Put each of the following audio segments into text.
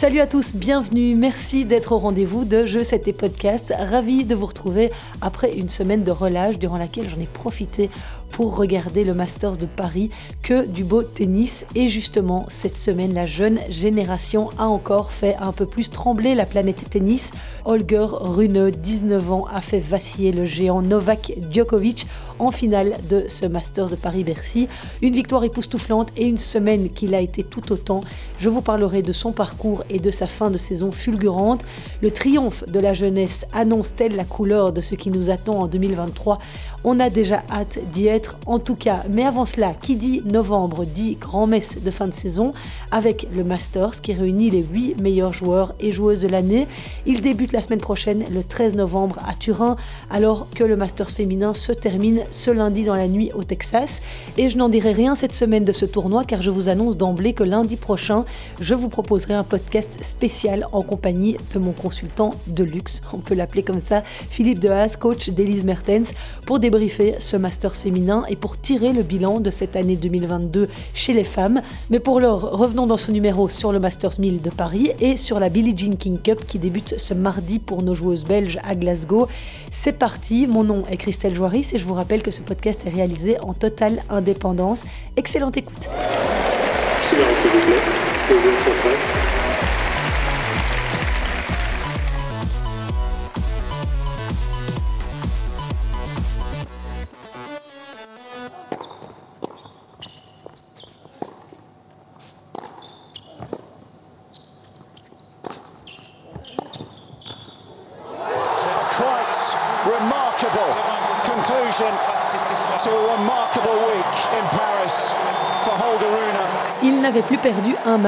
Salut à tous, bienvenue, merci d'être au rendez-vous de Jeux 7 et Podcast. Ravi de vous retrouver après une semaine de relâche durant laquelle j'en ai profité pour regarder le Masters de Paris que du beau tennis. Et justement, cette semaine, la jeune génération a encore fait un peu plus trembler la planète tennis. Holger Rune, 19 ans, a fait vaciller le géant Novak Djokovic en finale de ce Masters de Paris-Bercy. Une victoire époustouflante et une semaine qu'il a été tout autant. Je vous parlerai de son parcours et de sa fin de saison fulgurante. Le triomphe de la jeunesse annonce-t-elle la couleur de ce qui nous attend en 2023 On a déjà hâte d'y être en tout cas. Mais avant cela, qui dit novembre dit grand-messe de fin de saison avec le Masters qui réunit les 8 meilleurs joueurs et joueuses de l'année. Il débute la semaine prochaine, le 13 novembre à Turin, alors que le Masters féminin se termine ce lundi dans la nuit au Texas. Et je n'en dirai rien cette semaine de ce tournoi car je vous annonce d'emblée que lundi prochain, je vous proposerai un podcast spécial en compagnie de mon consultant de luxe, on peut l'appeler comme ça, Philippe Dehaas, coach d'Elise Mertens, pour débriefer ce Masters féminin et pour tirer le bilan de cette année 2022 chez les femmes. Mais pour l'heure, revenons dans ce numéro sur le Masters 1000 de Paris et sur la Billie Jean King Cup qui débute ce mardi pour nos joueuses belges à Glasgow. C'est parti, mon nom est Christelle Joaris et je vous rappelle que ce podcast est réalisé en totale indépendance. Excellente écoute.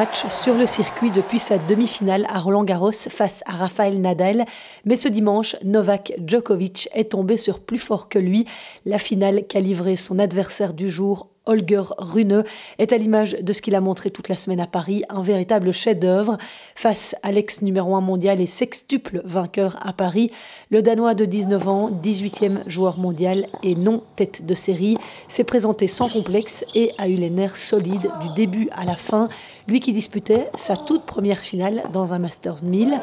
Match sur le circuit depuis sa demi-finale à Roland Garros face à Rafael Nadal, mais ce dimanche, Novak Djokovic est tombé sur plus fort que lui. La finale qu'a livré son adversaire du jour Holger Rune est à l'image de ce qu'il a montré toute la semaine à Paris, un véritable chef-d'œuvre. Face à l'ex numéro 1 mondial et sextuple vainqueur à Paris, le Danois de 19 ans, 18e joueur mondial et non tête de série, s'est présenté sans complexe et a eu les nerfs solides du début à la fin. Lui qui disputait sa toute première finale dans un Masters 1000.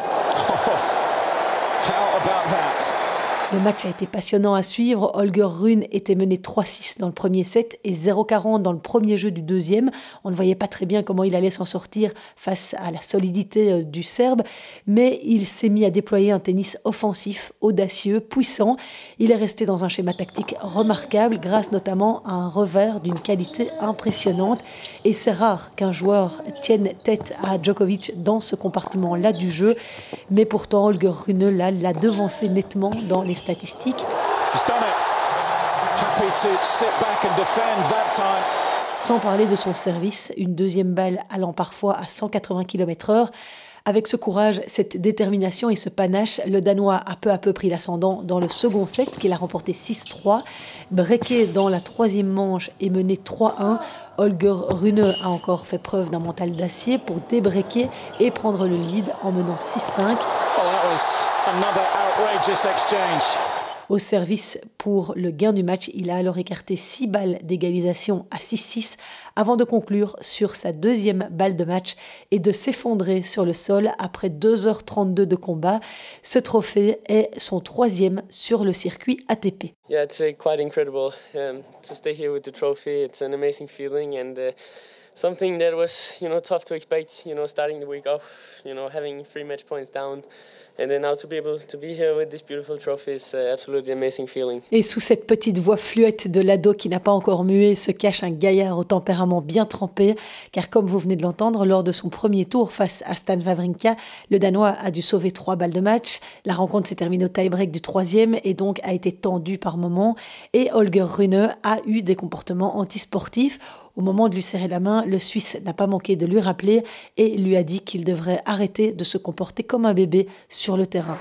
Le match a été passionnant à suivre. Holger Rune était mené 3-6 dans le premier set et 0-40 dans le premier jeu du deuxième. On ne voyait pas très bien comment il allait s'en sortir face à la solidité euh, du Serbe, mais il s'est mis à déployer un tennis offensif, audacieux, puissant. Il est resté dans un schéma tactique remarquable grâce notamment à un revers d'une qualité impressionnante. Et c'est rare qu'un joueur tienne tête à Djokovic dans ce compartiment-là du jeu, mais pourtant Holger Rune l'a devancé nettement dans les statistiques. Sans parler de son service, une deuxième balle allant parfois à 180 km/h. Avec ce courage, cette détermination et ce panache, le Danois a peu à peu pris l'ascendant dans le second set qu'il a remporté 6-3. Breaké dans la troisième manche et mené 3-1. Holger Rune a encore fait preuve d'un mental d'acier pour débreaker et prendre le lead en menant 6-5. Au service pour le gain du match, il a alors écarté 6 balles d'égalisation à 6-6 avant de conclure sur sa deuxième balle de match et de s'effondrer sur le sol après 2h32 de combat. Ce trophée est son troisième sur le circuit ATP. Yeah, it's uh, quite incredible um, to stay here with the trophy. It's an amazing feeling and uh, something that was, you know, tough to expect. You know, starting the week off, you know, having three match points down. Et sous cette petite voix fluette de l'ado qui n'a pas encore mué se cache un gaillard au tempérament bien trempé, car comme vous venez de l'entendre, lors de son premier tour face à Stan Wawrinka, le Danois a dû sauver trois balles de match. La rencontre s'est terminée au tie-break du troisième et donc a été tendue par moments. Et Holger Rune a eu des comportements antisportifs au moment de lui serrer la main, le Suisse n'a pas manqué de lui rappeler et lui a dit qu'il devrait arrêter de se comporter comme un bébé sur le terrain.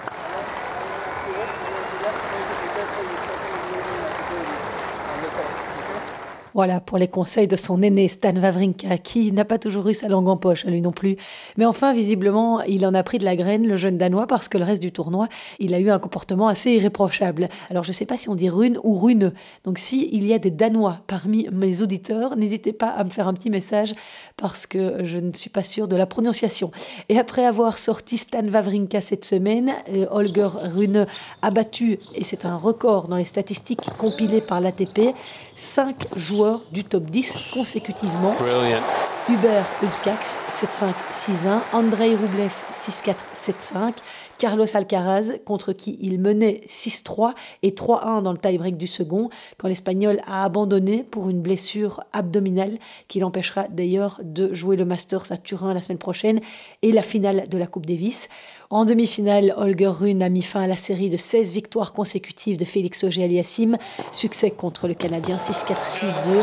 Voilà pour les conseils de son aîné Stan Wawrinka, qui n'a pas toujours eu sa langue en poche, lui non plus. Mais enfin, visiblement, il en a pris de la graine, le jeune Danois, parce que le reste du tournoi, il a eu un comportement assez irréprochable. Alors je ne sais pas si on dit rune ou rune. Donc si il y a des Danois parmi mes auditeurs, n'hésitez pas à me faire un petit message parce que je ne suis pas sûre de la prononciation. Et après avoir sorti Stan Wawrinka cette semaine, euh, Holger Rune a battu, et c'est un record dans les statistiques compilées par l'ATP, 5 joueurs du top 10 consécutivement. Brilliant. Hubert Hubkax 7-5, 6-1, Andrei Rublev 6-4, 7-5, Carlos Alcaraz, contre qui il menait 6-3 et 3-1 dans le tie-break du second, quand l'Espagnol a abandonné pour une blessure abdominale qui l'empêchera d'ailleurs de jouer le Masters à Turin la semaine prochaine et la finale de la Coupe Davis. En demi-finale, Holger Rune a mis fin à la série de 16 victoires consécutives de Félix Auger-Aliassime. Succès contre le Canadien 6-4-6-2.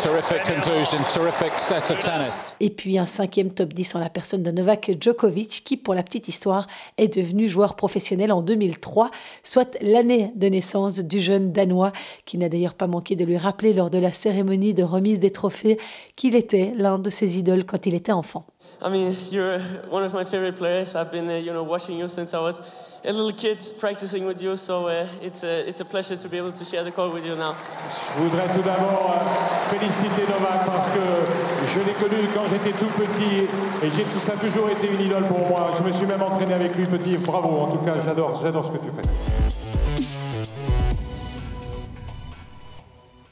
Et puis un cinquième top 10 en la personne de Novak Djokovic, qui, pour la petite histoire, est devenu joueur professionnel en 2003, soit l'année de naissance du jeune Danois, qui n'a d'ailleurs pas manqué de lui rappeler lors de la cérémonie de remise des trophées qu'il était l'un de ses idoles quand il était enfant. I mean, you're one of my favorite players. I've been, uh, watching you since I was a little kid, practicing with you. So uh, it's a it's a pleasure to be able to share the court with you now. Je voudrais tout d'abord euh, féliciter Novak parce que je l'ai connu quand j'étais tout petit et j'ai tout ça a toujours été une idole pour moi. Je me suis même entraîné avec lui petit. Bravo. En tout cas, j'adore ce que tu fais.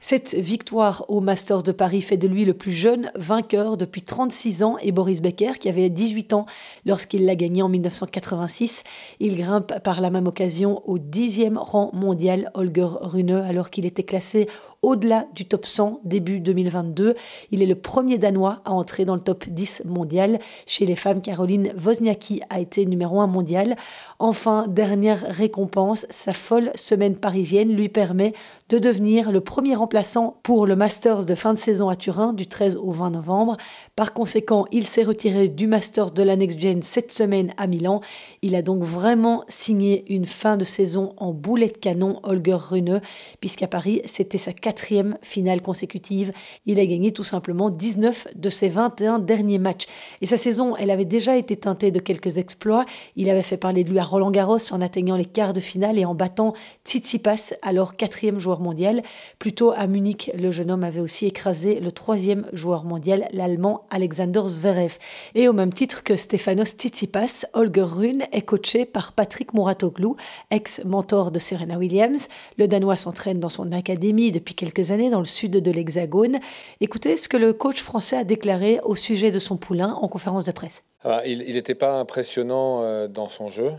Cette victoire au Masters de Paris fait de lui le plus jeune vainqueur depuis 36 ans et Boris Becker, qui avait 18 ans lorsqu'il l'a gagné en 1986, il grimpe par la même occasion au dixième rang mondial Holger Rune alors qu'il était classé au-delà du top 100 début 2022. Il est le premier Danois à entrer dans le top 10 mondial. Chez les femmes, Caroline Wozniacki a été numéro 1 mondial. Enfin, dernière récompense, sa folle semaine parisienne lui permet de devenir le premier remplaçant pour le Masters de fin de saison à Turin du 13 au 20 novembre. Par conséquent, il s'est retiré du Masters de la Next Gen cette semaine à Milan. Il a donc vraiment signé une fin de saison en boulet de canon Holger Rune, puisqu'à Paris, c'était sa quatrième finale consécutive. Il a gagné tout simplement 19 de ses 21 derniers matchs. Et sa saison, elle avait déjà été teintée de quelques exploits. Il avait fait parler de lui à Roland Garros en atteignant les quarts de finale et en battant Tsitsipas, alors quatrième joueur mondial. Plutôt à Munich, le jeune homme avait aussi écrasé le troisième joueur mondial, l'allemand Alexander Zverev. Et au même titre que Stefanos Tsitsipas, Holger Rune est coaché par Patrick Mouratoglou, ex-mentor de Serena Williams. Le Danois s'entraîne dans son académie depuis quelques années dans le sud de l'Hexagone. Écoutez ce que le coach français a déclaré au sujet de son poulain en conférence de presse. Ah, il n'était pas impressionnant euh, dans son jeu,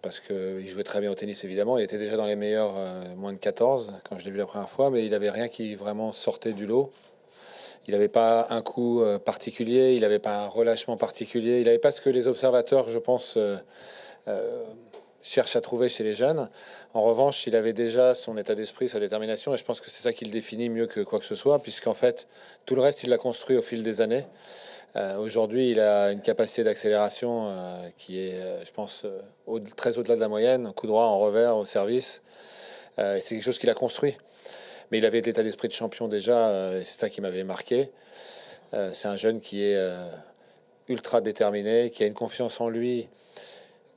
parce qu'il jouait très bien au tennis évidemment. Il était déjà dans les meilleurs euh, moins de 14 quand je l'ai vu la première fois, mais il n'avait rien qui vraiment sortait du lot. Il n'avait pas un coup euh, particulier, il n'avait pas un relâchement particulier, il n'avait pas ce que les observateurs, je pense, cherche à trouver chez les jeunes. En revanche, il avait déjà son état d'esprit, sa détermination, et je pense que c'est ça qui le définit mieux que quoi que ce soit, puisqu'en fait, tout le reste, il l'a construit au fil des années. Euh, aujourd'hui, il a une capacité d'accélération euh, qui est, euh, je pense, très au-delà de la moyenne, coup droit en revers au service. c'est quelque chose qu'il a construit. Mais il avait l'état d'esprit de champion déjà, et c'est ça qui m'avait marqué. c'est un jeune qui est ultra déterminé, qui a une confiance en lui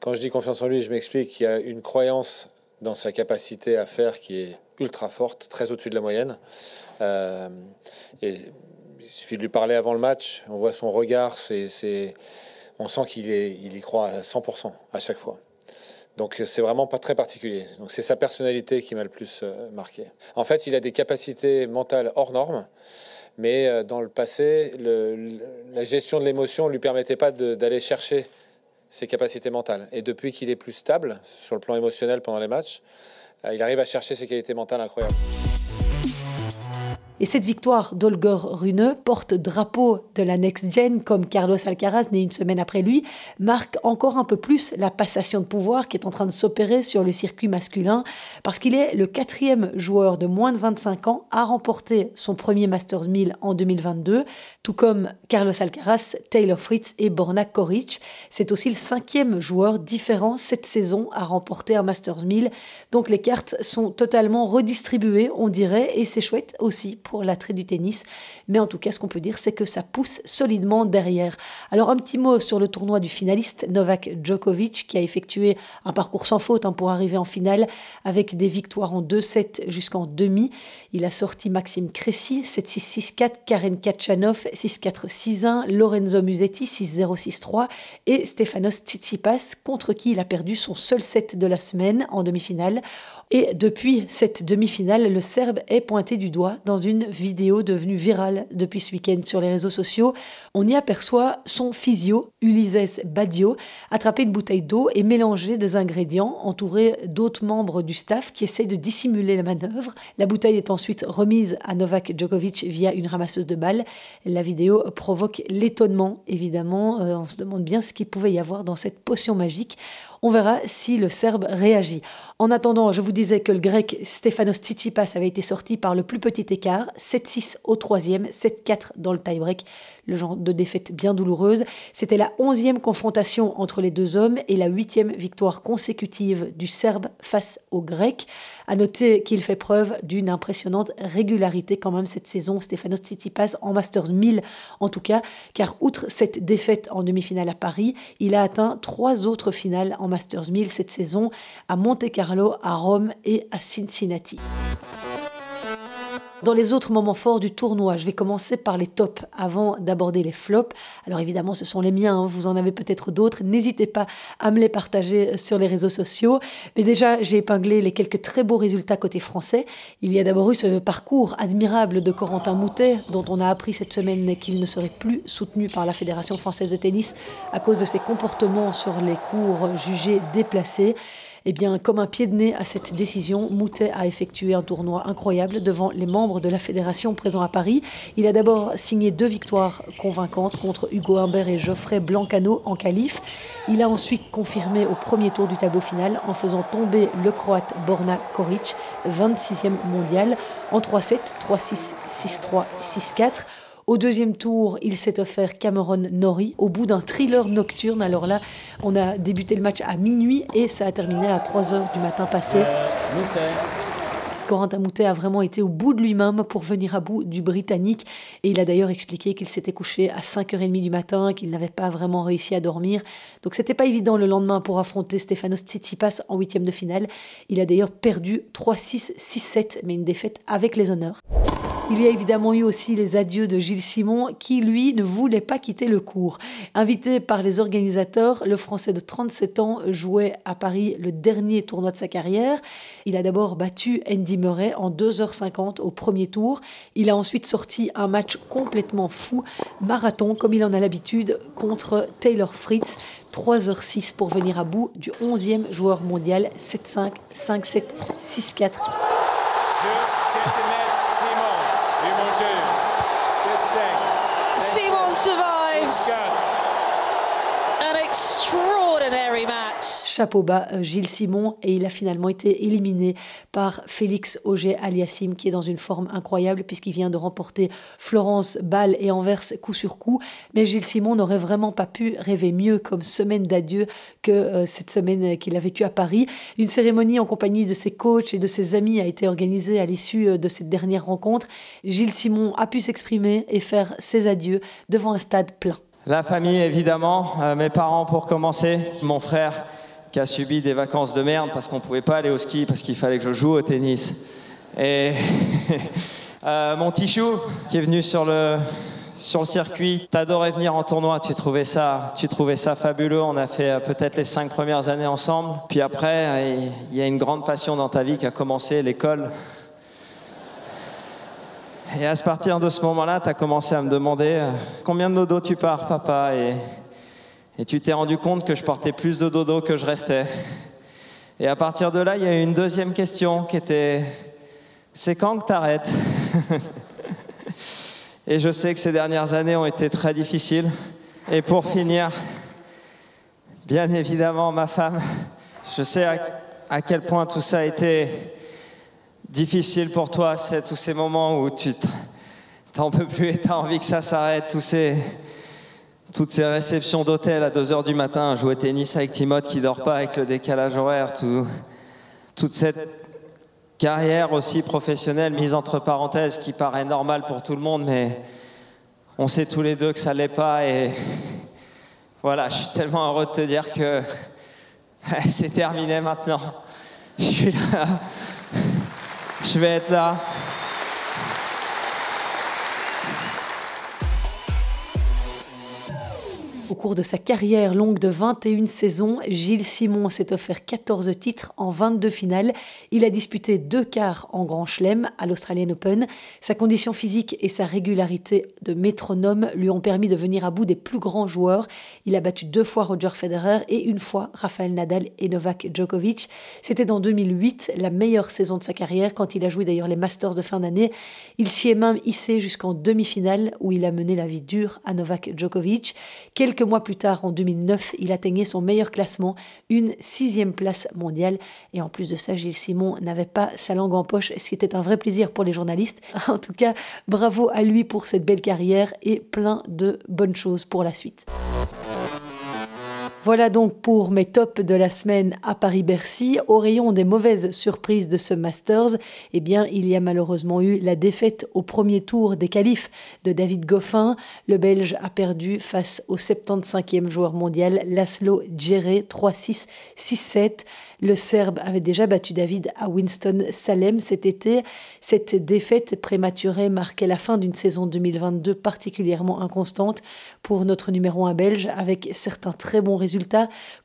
quand je dis confiance en lui, je m'explique qu'il y a une croyance dans sa capacité à faire qui est ultra forte, très au-dessus de la moyenne. Euh, et il suffit de lui parler avant le match, on voit son regard, c'est, on sent qu'il il y croit à 100% à chaque fois. Donc c'est vraiment pas très particulier. Donc c'est sa personnalité qui m'a le plus euh, marqué. En fait, il a des capacités mentales hors normes, mais euh, dans le passé, la gestion de l'émotion lui permettait pas d'aller chercher ses capacités mentales. Et depuis qu'il est plus stable sur le plan émotionnel pendant les matchs, euh, il arrive à chercher ses qualités mentales incroyables. Et cette victoire d'Olger Rune, porte-drapeau de la Next Gen, comme Carlos Alcaraz, né une semaine après lui, marque encore un peu plus la passation de pouvoir qui est en train de s'opérer sur le circuit masculin, parce qu'il est le quatrième joueur de moins de 25 ans à remporter son premier Masters 1000 en 2022, tout comme Carlos Alcaraz, Taylor Fritz et Borna Koric. C'est aussi le cinquième joueur différent cette saison à remporter un Masters 1000, donc les cartes sont totalement redistribuées, on dirait, et c'est chouette aussi pour l'attrait du tennis. Mais en tout cas, ce qu'on peut dire, c'est que ça pousse solidement derrière. Alors, un petit mot sur le tournoi du finaliste, Novak Djokovic, qui a effectué un parcours sans faute hein, pour arriver en finale avec des victoires en 2-7 jusqu'en demi. Il a sorti Maxime Cressy, 7-6-6-4, Karen Kachanov, 6-4-6-1, Lorenzo Musetti, 6-0-6-3 et Stefanos Tsitsipas, contre qui il a perdu son seul set de la semaine en demi-finale. Et depuis cette demi-finale, le Serbe est pointé du doigt dans une vidéo devenue virale depuis ce week-end sur les réseaux sociaux. On y aperçoit son physio, Ulises Badio, attraper une bouteille d'eau et mélanger des ingrédients entouré d'autres membres du staff qui essaient de dissimuler la manœuvre. La bouteille est ensuite remise à Novak Djokovic via une ramasseuse de balles. La vidéo provoque l'étonnement, évidemment. Euh, on se demande bien ce qu'il pouvait y avoir dans cette potion magique. On verra si le Serbe réagit. En attendant, je vous disais que le grec Stefanos Tsitsipas avait été sorti par le plus petit écart, 7-6 au troisième, 7-4 dans le tie-break le genre de défaite bien douloureuse. C'était la onzième confrontation entre les deux hommes et la huitième victoire consécutive du Serbe face au Grec. À noter qu'il fait preuve d'une impressionnante régularité quand même cette saison, Stefanos Tsitsipas en Masters 1000 en tout cas, car outre cette défaite en demi-finale à Paris, il a atteint trois autres finales en Masters 1000 cette saison, à À Rome et à Cincinnati. Dans les autres moments forts du tournoi, je vais commencer par les tops avant d'aborder les flops. Alors évidemment, ce sont les miens, hein. vous en avez peut-être d'autres. N'hésitez pas à me les partager sur les réseaux sociaux. Mais déjà, j'ai épinglé les quelques très beaux résultats côté français. Il y a d'abord eu ce parcours admirable de Corentin Moutet, dont on a appris cette semaine qu'il ne serait plus soutenu par la Fédération française de tennis à cause de ses comportements sur les cours jugés déplacés. Eh bien, comme un pied de nez à cette décision, Moutet a effectué un tournoi incroyable devant les membres de la fédération présents à Paris. Il a d'abord signé deux victoires convaincantes contre Hugo Humbert et Geoffrey Blancano en qualif. Il a ensuite confirmé au premier tour du tableau final en faisant tomber le Croate Borna Koric, 26e mondial, en 3-7, 3-6, 6-3 6-4. Au deuxième tour, il s'est offert Cameron Norrie au bout d'un thriller nocturne. Alors là, on a débuté le match à minuit et ça a terminé à 3 h du matin passé. Corentin Moutet a vraiment été au bout de lui-même pour venir à bout du Britannique. Et il a d'ailleurs expliqué qu'il s'était couché à 5h30 du matin, qu'il n'avait pas vraiment réussi à dormir. Donc c'était pas évident le lendemain pour affronter Stefanos Tsitsipas en huitième de finale. Il a d'ailleurs perdu 3-6, 6-7, mais une défaite avec les honneurs. Il y a évidemment eu aussi les adieux de Gilles Simon qui, lui, ne voulait pas quitter le cours. Invité par les organisateurs, le Français de 37 ans jouait à Paris le dernier tournoi de sa carrière. Il a d'abord battu Andy Murray en 2h50 au premier tour. Il a ensuite sorti un match complètement fou, marathon comme il en a l'habitude, contre Taylor Fritz. 3h06 pour venir à bout du 11e joueur mondial 7-5, 5-7, 6-4. Chapeau bas euh, Gilles Simon et il a finalement été éliminé par Félix Auger Aliassim qui est dans une forme incroyable puisqu'il vient de remporter Florence, Bâle et Anvers coup sur coup. Mais Gilles Simon n'aurait vraiment pas pu rêver mieux comme semaine d'adieu que euh, cette semaine qu'il a vécue à Paris. Une cérémonie en compagnie de ses coachs et de ses amis a été organisée à l'issue euh, de cette dernière rencontre. Gilles Simon a pu s'exprimer et faire ses adieux devant un stade plein. La famille, évidemment, mes parents pour commencer, mon frère, qui a subi des vacances de merde parce qu'on pouvait pas aller au ski parce qu'il fallait que je joue au tennis. Et euh, mon Tichou qui est venu sur le sur le circuit, t'adorais venir en tournoi, tu trouvais ça, tu trouvais ça fabuleux. On a fait euh, peut-être les cinq premières années ensemble. Puis après, il y a une grande passion dans ta vie qui a commencé, l'école. Et à partir de ce moment-là, tu as commencé à me demander euh, combien de dodo tu pars, papa, et tu t'es rendu compte que je portais plus de dodo que je restais. Et à partir de là, il y a eu une deuxième question qui était c'est quand que t'arrêtes Et je sais que ces dernières années ont été très difficiles. Et pour finir, bien évidemment, ma femme, je sais à, quel point tout ça a été difficile pour toi, c'est tous ces moments où tu t'en peux plus et t'as envie que ça s'arrête, tous ces toutes ces réceptions d'hôtel à 2h du matin, jouer tennis avec Timothée qui dort pas avec le décalage horaire, toute cette carrière aussi professionnelle mise entre parenthèses qui paraît normale pour tout le monde, mais on sait tous les deux que ça l'est pas. Et voilà, je suis tellement heureux de te dire que c'est terminé maintenant. Je suis là. Je Au cours de sa carrière longue de 21 saisons, Gilles Simon s'est offert 14 titres en 22 finales. Il a disputé deux quarts en Grand Chelem à l'Australian Open. Sa condition physique et sa régularité de métronome lui ont permis de venir à bout des plus grands joueurs. Il a battu deux fois Roger Federer et une fois Rafael Nadal et Novak Djokovic. C'était dans 2008, la meilleure saison de sa carrière, quand il a joué d'ailleurs les Masters de fin d'année. Il s'y est même hissé jusqu'en demi-finale où il a mené la vie dure à Novak Djokovic. Mois plus tard, en 2009, il atteignait son meilleur classement, une sixième place mondiale. Et en plus de ça, Gilles Simon n'avait pas sa langue en poche, ce qui était un vrai plaisir pour les journalistes. En tout cas, bravo à lui pour cette belle carrière et plein de bonnes choses pour la suite. Voilà donc pour mes tops de la semaine à Paris-Bercy. Au rayon des mauvaises surprises de ce Masters, eh bien, il y a malheureusement eu la défaite au premier tour des qualifs de David Goffin. Le Belge a perdu face au 75e joueur mondial Laszlo Djere 3-6, 6-7. Le Serbe avait déjà battu David à Winston-Salem cet été. Cette défaite prématurée marquait la fin d'une saison 2022 particulièrement inconstante pour notre numéro 1 belge, avec certains très bons résultats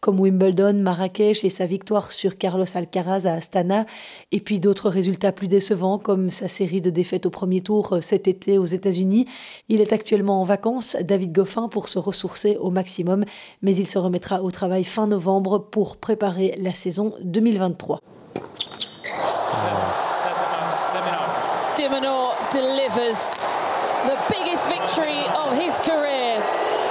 comme Wimbledon, Marrakech et sa victoire sur Carlos Alcaraz à Astana, et puis d'autres résultats plus décevants comme sa série de défaites au premier tour cet été aux États-Unis. Il est actuellement en vacances, David Goffin, pour se ressourcer au maximum, mais il se remettra au travail fin novembre pour préparer la saison 2023. delivers the biggest victory of his career,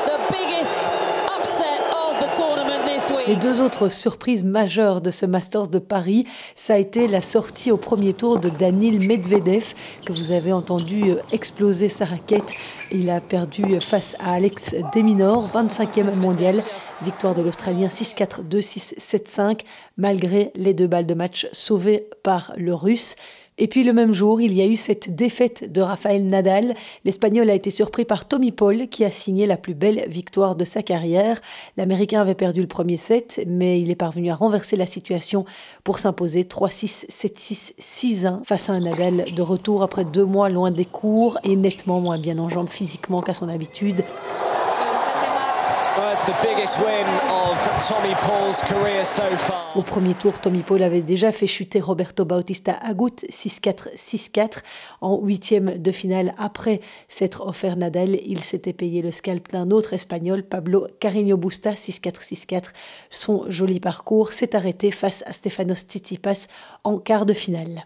the biggest upset of the tournament this week. Les deux autres surprises majeures de ce Masters de Paris, ça a été la sortie au premier tour de Danil Medvedev, que vous avez entendu euh, exploser sa raquette. Il a perdu face à Alex Deminor, 25e mondial. Victoire de l'Australien 6-4, 2-6, 7-5, malgré les deux balles de match sauvées par le Russe. Et puis le même jour, il y a eu cette défaite de Rafael Nadal. L'Espagnol a été surpris par Tommy Paul, qui a signé la plus belle victoire de sa carrière. L'Américain avait perdu le premier set, mais il est parvenu à renverser la situation pour s'imposer 3-6, 7-6, 6-1 face à un Nadal de retour après deux mois loin des cours et nettement moins bien en jambes physiquement qu'à son habitude. Au premier tour, Tommy Paul avait déjà fait chuter Roberto Bautista Agut 6-4, 6-4 en huitième de finale. Après s'être offert Nadal, il s'était payé le scalp d'un autre espagnol, Pablo Carreño Busta 6-4, 6-4. Son joli parcours s'est arrêté face à Stefanos Tsitsipas en quart de finale.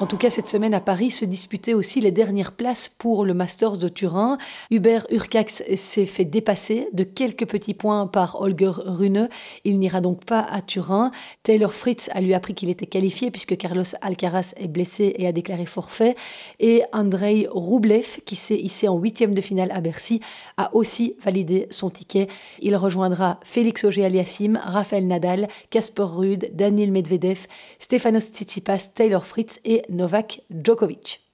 En tout cas, cette semaine à Paris se disputaient aussi les dernières places pour le Masters de Turin. Hubert Urcax s'est fait dépasser de quelques petits points par Holger Rune. Il n'ira donc pas à Turin. Taylor Fritz a lui appris qu'il était qualifié puisque Carlos Alcaraz est blessé et a déclaré forfait. Et Andrei Roublev, qui s'est hissé en huitième de finale à Bercy, a aussi validé son ticket. Il rejoindra Félix Auger-Aliassime, Rafael Nadal, Casper Ruud, Daniel Medvedev, Stefanos Tsitsipas, Taylor Fritz et Novak Djokovic.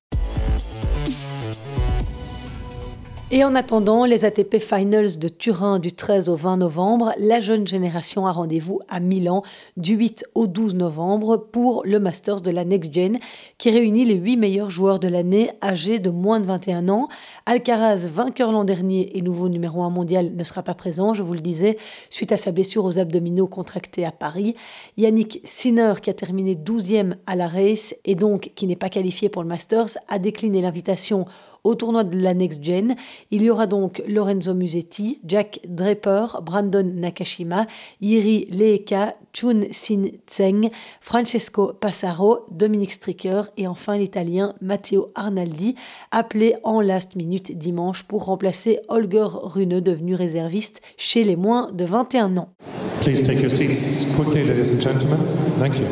Et en attendant les ATP Finals de Turin du 13 au 20 novembre, la jeune génération a rendez-vous à Milan du 8 au 12 novembre pour le Masters de la Next Gen qui réunit les 8 meilleurs joueurs de l'année âgés de moins de 21 ans. Alcaraz, vainqueur l'an dernier et nouveau numéro 1 mondial, ne sera pas présent, je vous le disais, suite à sa blessure aux abdominaux contractée à Paris. Yannick Sinner, qui a terminé 12e à la race et donc qui n'est pas qualifié pour le Masters, a décliné l'invitation au tournoi de la Next Gen. Il y aura donc Lorenzo Musetti, Jack Draper, Brandon Nakashima, Yiri Leeka, Chun Sin Tseng, Francesco Passaro, Dominique Stricker et enfin l'Italien Matteo Arnaldi, appelé en last minute dimanche pour remplacer Holger Rune, devenu réserviste chez les moins de 21 ans. Please take your seats quickly, ladies and gentlemen. Thank you.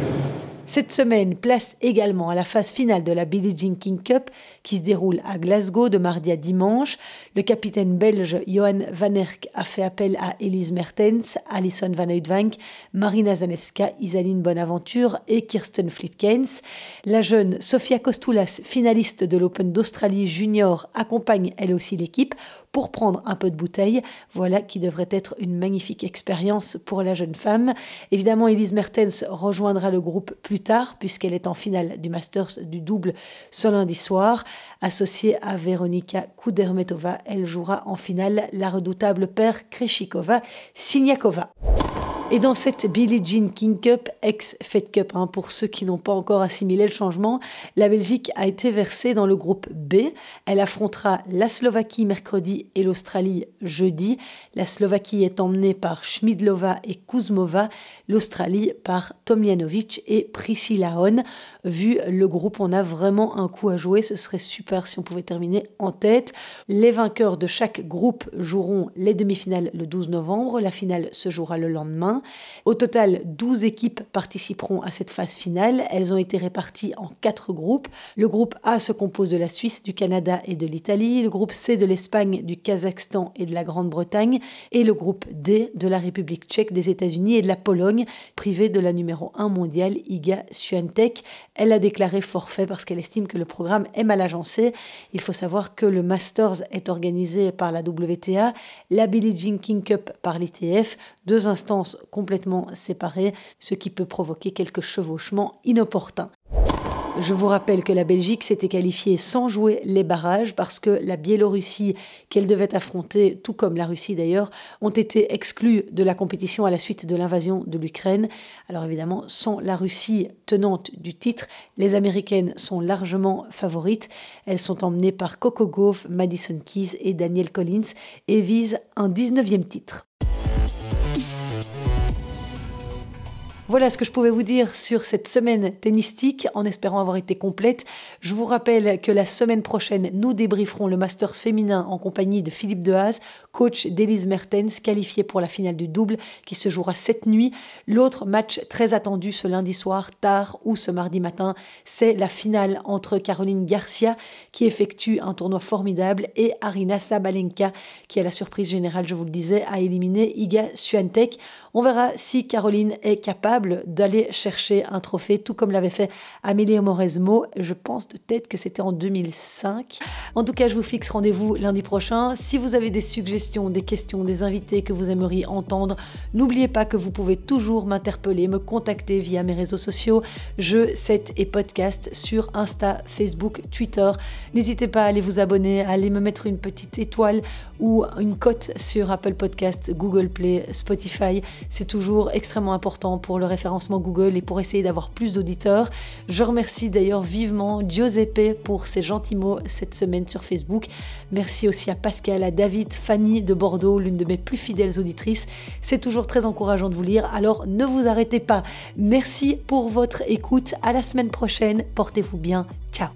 Cette semaine, place également à la phase finale de la Billie Jean King Cup qui se déroule à Glasgow de mardi à dimanche. Le capitaine belge Johan Van Erck a fait appel à Elise Mertens, Alison Van Uitvank, Marina Zanevska, Isaline Bonaventure et Kirsten Flipkens. La jeune Sofia Kostoulas, finaliste de l'Open d'Australie junior, accompagne elle aussi l'équipe pour prendre un peu de bouteille. Voilà qui devrait être une magnifique expérience pour la jeune femme. Évidemment, Elise Mertens rejoindra le groupe plus tard puisqu'elle est en finale du Masters du double ce lundi soir. Associée à Veronika Kudermetova, elle jouera en finale la redoutable paire Kreshikova-Siniakova. Et dans cette Billie Jean King Cup, ex-Fed Cup, hein, pour ceux qui n'ont pas encore assimilé le changement, la Belgique a été versée dans le groupe B. Elle affrontera la Slovaquie mercredi et l'Australie jeudi. La Slovaquie est emmenée par Schmidlova et Kuzmova, l'Australie par Tomljanovic et Priscilla Hon. Vu le groupe, on a vraiment un coup à jouer. Ce serait super si on pouvait terminer en tête. Les vainqueurs de chaque groupe joueront les demi-finales le 12 novembre. La finale se jouera le lendemain. Au total, 12 équipes participeront à cette phase finale. Elles ont été réparties en quatre groupes. Le groupe A se compose de la Suisse, du Canada et de l'Italie. Le groupe C de l'Espagne, du Kazakhstan et de la Grande-Bretagne. Et le groupe D de la République tchèque, des États-Unis et de la Pologne, privée de la numéro 1 mondiale, Iga Swiatek. Elle a déclaré forfait parce qu'elle estime que le programme est mal agencé. Il faut savoir que le Masters est organisé par la WTA, la Billie Jean King Cup par l'ITF, deux instances complètement séparées, ce qui peut provoquer quelques chevauchements inopportuns. Je vous rappelle que la Belgique s'était qualifiée sans jouer les barrages parce que la Biélorussie qu'elle devait affronter, tout comme la Russie d'ailleurs, ont été exclus de la compétition à la suite de l'invasion de l'Ukraine. Alors évidemment, sans la Russie tenante du titre, les Américaines sont largement favorites. Elles sont emmenées par Coco Gauff, Madison Keys et Daniel Collins et visent un 19e titre. Voilà ce que je pouvais vous dire sur cette semaine tennistique, en espérant avoir été complète. Je vous rappelle que la semaine prochaine, nous débrieferons le Masters féminin en compagnie de Philippe Dehaze, coach d'Elise Mertens, qualifié pour la finale du double qui se jouera cette nuit. L'autre match très attendu ce lundi soir, tard ou ce mardi matin, c'est la finale entre Caroline Garcia, qui effectue un tournoi formidable, et Arina Sabalenka, qui a la surprise générale, je vous le disais, a éliminé Iga Swiatek. On verra si Caroline est capable d'aller chercher un trophée, tout comme l'avait fait Amélie Mauresmo. Je pense de tête que c'était en 2005. En tout cas, je vous fixe rendez-vous lundi prochain. Si vous avez des suggestions, des questions, des invités que vous aimeriez entendre, n'oubliez pas que vous pouvez toujours m'interpeller, me contacter via mes réseaux sociaux, jeux, set et podcast sur Insta, Facebook, Twitter. N'hésitez pas à aller vous abonner, à aller me mettre une petite étoile ou une cote sur Apple Podcast, Google Play, Spotify. C'est toujours extrêmement important pour le référencement Google et pour essayer d'avoir plus d'auditeurs. Je remercie d'ailleurs vivement Giuseppe pour ses gentils mots cette semaine sur Facebook. Merci aussi à Pascal, à David, Fanny de Bordeaux, l'une de mes plus fidèles auditrices. C'est toujours très encourageant de vous lire, alors ne vous arrêtez pas. Merci pour votre écoute. À la semaine prochaine. Portez-vous bien. Ciao.